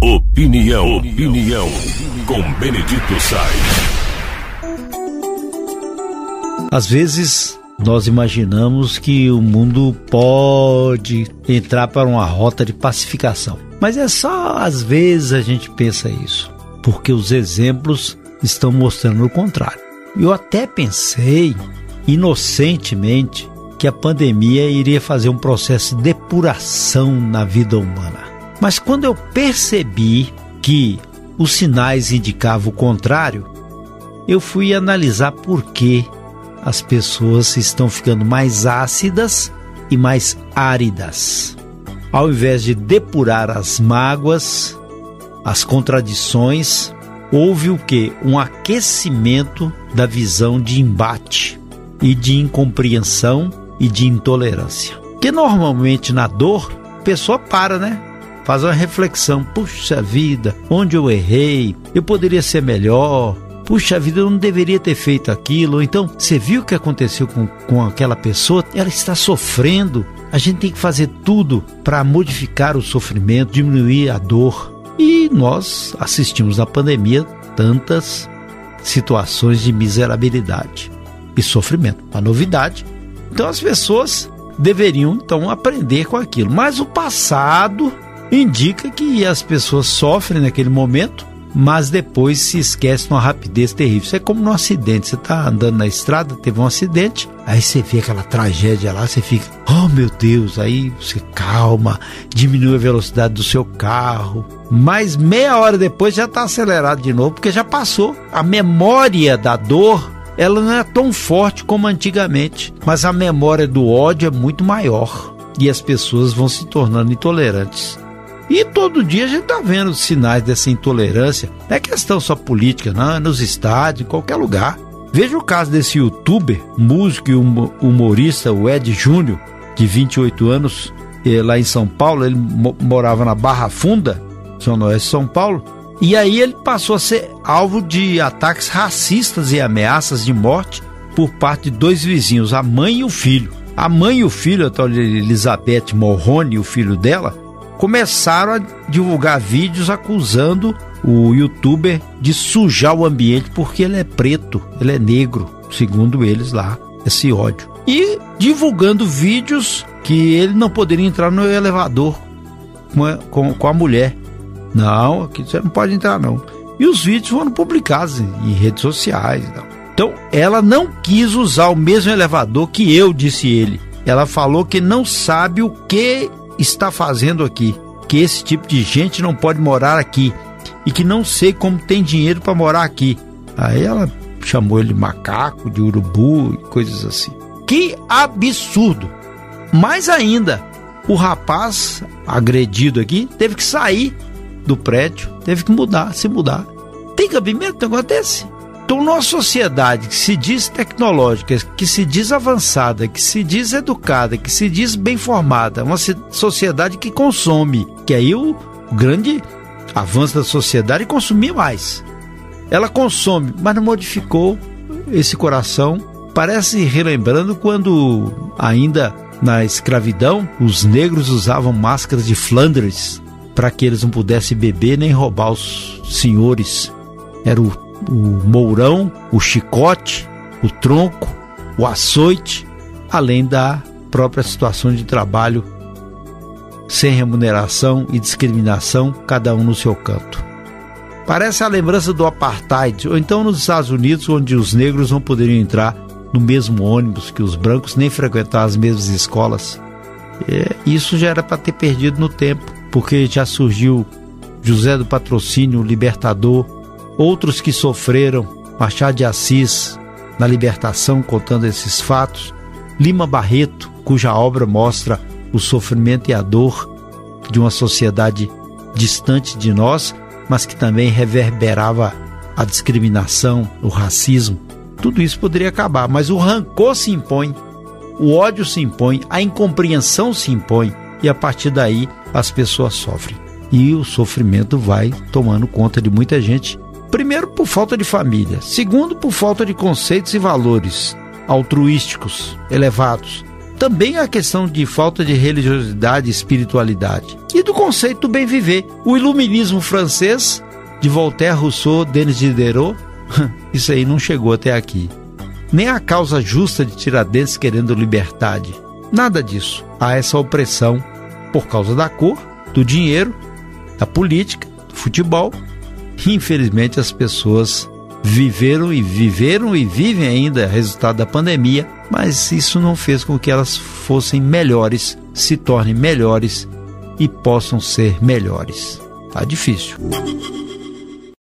Opinião, opinião, com Benedito Sainz. Às vezes nós imaginamos que o mundo pode entrar para uma rota de pacificação. Mas é só às vezes a gente pensa isso, porque os exemplos estão mostrando o contrário. Eu até pensei, inocentemente, que a pandemia iria fazer um processo de depuração na vida humana. Mas quando eu percebi que os sinais indicavam o contrário, eu fui analisar por que as pessoas estão ficando mais ácidas e mais áridas. Ao invés de depurar as mágoas, as contradições, houve o que? Um aquecimento da visão de embate e de incompreensão e de intolerância. Que normalmente na dor, a pessoa para, né? Faz uma reflexão, puxa vida, onde eu errei? Eu poderia ser melhor, puxa vida, eu não deveria ter feito aquilo. Então, você viu o que aconteceu com, com aquela pessoa? Ela está sofrendo. A gente tem que fazer tudo para modificar o sofrimento, diminuir a dor. E nós assistimos na pandemia tantas situações de miserabilidade e sofrimento. A novidade. Então as pessoas deveriam então aprender com aquilo. Mas o passado indica que as pessoas sofrem naquele momento, mas depois se esquece numa rapidez terrível. Isso é como num acidente. Você está andando na estrada, teve um acidente, aí você vê aquela tragédia lá, você fica, oh meu Deus, aí você calma, diminui a velocidade do seu carro. Mas meia hora depois já está acelerado de novo, porque já passou. A memória da dor ela não é tão forte como antigamente, mas a memória do ódio é muito maior e as pessoas vão se tornando intolerantes. E todo dia a gente está vendo sinais dessa intolerância. Não é questão só política, não, é nos estádios, em qualquer lugar. Veja o caso desse youtuber, músico e humorista, o Ed Júnior, de 28 anos, eh, lá em São Paulo. Ele morava na Barra Funda, São Oeste, São Paulo. E aí ele passou a ser alvo de ataques racistas e ameaças de morte por parte de dois vizinhos, a mãe e o filho. A mãe e o filho, a tal Elizabeth Morrone, o filho dela, começaram a divulgar vídeos acusando o youtuber de sujar o ambiente porque ele é preto, ele é negro, segundo eles lá, esse ódio. E divulgando vídeos que ele não poderia entrar no elevador com a, com, com a mulher. Não, aqui você não pode entrar não. E os vídeos foram publicados em, redes sociais. Não. Então, ela não quis usar o mesmo elevador que eu, disse ele. Ela falou que não sabe o que está fazendo aqui, que esse tipo de gente não pode morar aqui e que não sei como tem dinheiro para morar aqui. Aí ela chamou ele de macaco, de urubu e coisas assim. Que absurdo! Mais ainda, o rapaz agredido aqui teve que sair do prédio, teve que mudar, se mudar. Tem cabimento um negócio desse? Então, numa sociedade que se diz tecnológica, que se diz avançada, que se diz educada, que se diz bem formada, uma sociedade que consome, que aí o grande avanço da sociedade é consumir mais. Ela consome, mas não modificou esse coração. Parece relembrando quando ainda na escravidão os negros usavam máscaras de Flandres para que eles não pudessem beber nem roubar os senhores. Era o o mourão, o chicote, o tronco, o açoite, além da própria situação de trabalho sem remuneração e discriminação, cada um no seu canto. Parece a lembrança do apartheid, ou então nos Estados Unidos, onde os negros não poderiam entrar no mesmo ônibus que os brancos, nem frequentar as mesmas escolas. É, isso já era para ter perdido no tempo, porque já surgiu José do Patrocínio, Libertador, outros que sofreram, Machado de Assis, na libertação, contando esses fatos, Lima Barreto, cuja obra mostra o sofrimento e a dor de uma sociedade distante de nós, mas que também reverberava a discriminação, o racismo. Tudo isso poderia acabar, mas o rancor se impõe, o ódio se impõe, a incompreensão se impõe, e a partir daí as pessoas sofrem. E o sofrimento vai tomando conta de muita gente Primeiro, por falta de família. Segundo, por falta de conceitos e valores altruísticos elevados. também a questão de falta de religiosidade e espiritualidade. E do conceito do bem viver. O iluminismo francês, de Voltaire, Rousseau, Denis Diderot, isso aí não chegou até aqui. Nem a causa justa de Tiradentes querendo liberdade. Nada disso. Há essa opressão por causa da cor, do dinheiro, da política, do futebol. Infelizmente as pessoas viveram e viveram e vivem ainda resultado da pandemia, mas isso não fez com que elas fossem melhores, se tornem melhores e possam ser melhores. Tá difícil.